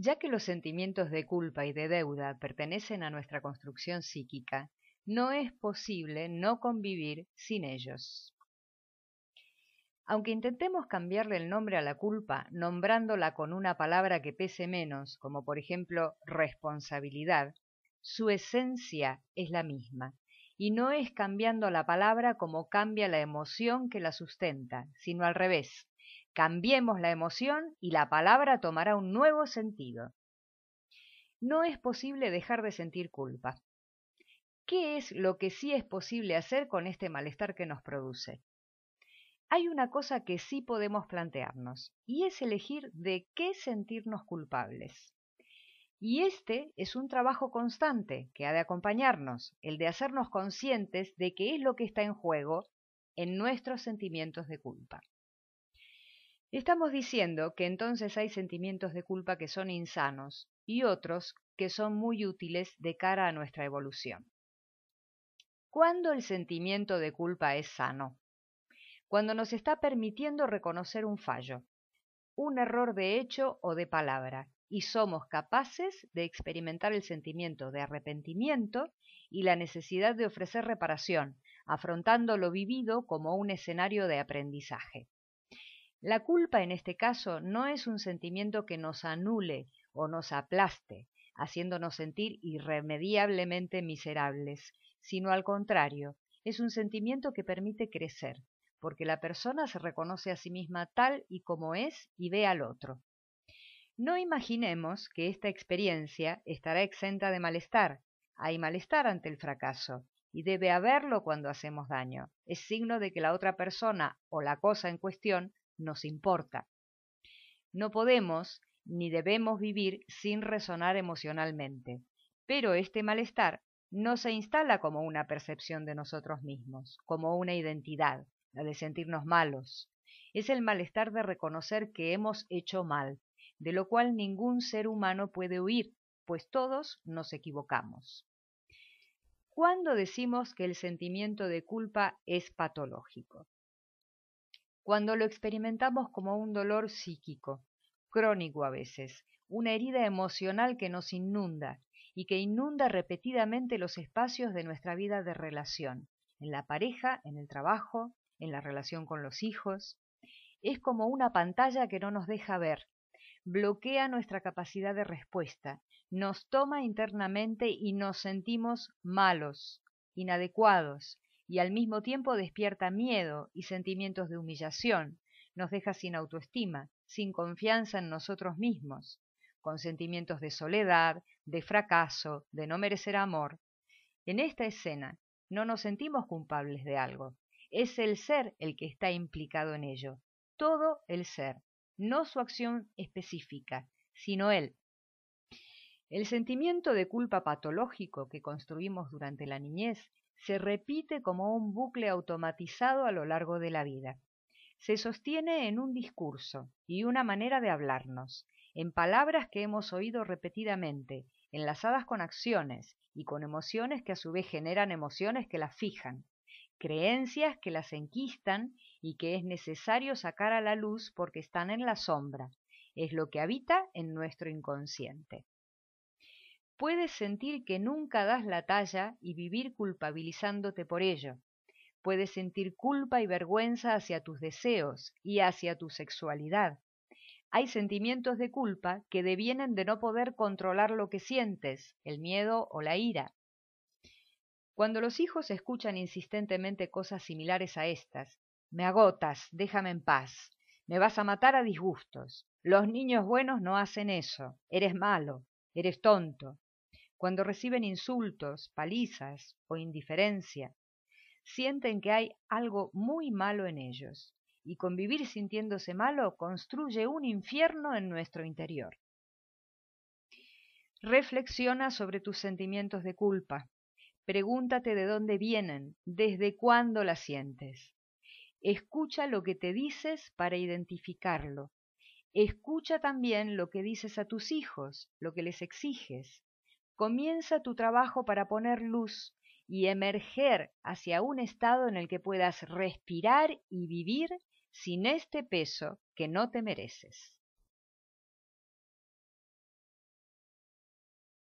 Ya que los sentimientos de culpa y de deuda pertenecen a nuestra construcción psíquica, no es posible no convivir sin ellos. Aunque intentemos cambiarle el nombre a la culpa nombrándola con una palabra que pese menos, como por ejemplo responsabilidad, su esencia es la misma, y no es cambiando la palabra como cambia la emoción que la sustenta, sino al revés. Cambiemos la emoción y la palabra tomará un nuevo sentido. No es posible dejar de sentir culpa. ¿Qué es lo que sí es posible hacer con este malestar que nos produce? hay una cosa que sí podemos plantearnos, y es elegir de qué sentirnos culpables. Y este es un trabajo constante que ha de acompañarnos, el de hacernos conscientes de qué es lo que está en juego en nuestros sentimientos de culpa. Estamos diciendo que entonces hay sentimientos de culpa que son insanos y otros que son muy útiles de cara a nuestra evolución. ¿Cuándo el sentimiento de culpa es sano? cuando nos está permitiendo reconocer un fallo, un error de hecho o de palabra, y somos capaces de experimentar el sentimiento de arrepentimiento y la necesidad de ofrecer reparación, afrontando lo vivido como un escenario de aprendizaje. La culpa en este caso no es un sentimiento que nos anule o nos aplaste, haciéndonos sentir irremediablemente miserables, sino al contrario, es un sentimiento que permite crecer, porque la persona se reconoce a sí misma tal y como es y ve al otro. No imaginemos que esta experiencia estará exenta de malestar. Hay malestar ante el fracaso, y debe haberlo cuando hacemos daño. Es signo de que la otra persona o la cosa en cuestión nos importa. No podemos ni debemos vivir sin resonar emocionalmente, pero este malestar no se instala como una percepción de nosotros mismos, como una identidad la de sentirnos malos. Es el malestar de reconocer que hemos hecho mal, de lo cual ningún ser humano puede huir, pues todos nos equivocamos. ¿Cuándo decimos que el sentimiento de culpa es patológico? Cuando lo experimentamos como un dolor psíquico, crónico a veces, una herida emocional que nos inunda y que inunda repetidamente los espacios de nuestra vida de relación, en la pareja, en el trabajo, en la relación con los hijos. Es como una pantalla que no nos deja ver, bloquea nuestra capacidad de respuesta, nos toma internamente y nos sentimos malos, inadecuados, y al mismo tiempo despierta miedo y sentimientos de humillación, nos deja sin autoestima, sin confianza en nosotros mismos, con sentimientos de soledad, de fracaso, de no merecer amor. En esta escena no nos sentimos culpables de algo, es el ser el que está implicado en ello, todo el ser, no su acción específica, sino él. El sentimiento de culpa patológico que construimos durante la niñez se repite como un bucle automatizado a lo largo de la vida. Se sostiene en un discurso y una manera de hablarnos, en palabras que hemos oído repetidamente, enlazadas con acciones y con emociones que a su vez generan emociones que las fijan creencias que las enquistan y que es necesario sacar a la luz porque están en la sombra, es lo que habita en nuestro inconsciente. Puedes sentir que nunca das la talla y vivir culpabilizándote por ello. Puedes sentir culpa y vergüenza hacia tus deseos y hacia tu sexualidad. Hay sentimientos de culpa que devienen de no poder controlar lo que sientes, el miedo o la ira. Cuando los hijos escuchan insistentemente cosas similares a estas, me agotas, déjame en paz, me vas a matar a disgustos, los niños buenos no hacen eso, eres malo, eres tonto. Cuando reciben insultos, palizas o indiferencia, sienten que hay algo muy malo en ellos, y convivir sintiéndose malo construye un infierno en nuestro interior. Reflexiona sobre tus sentimientos de culpa, Pregúntate de dónde vienen, desde cuándo la sientes. Escucha lo que te dices para identificarlo. Escucha también lo que dices a tus hijos, lo que les exiges. Comienza tu trabajo para poner luz y emerger hacia un estado en el que puedas respirar y vivir sin este peso que no te mereces.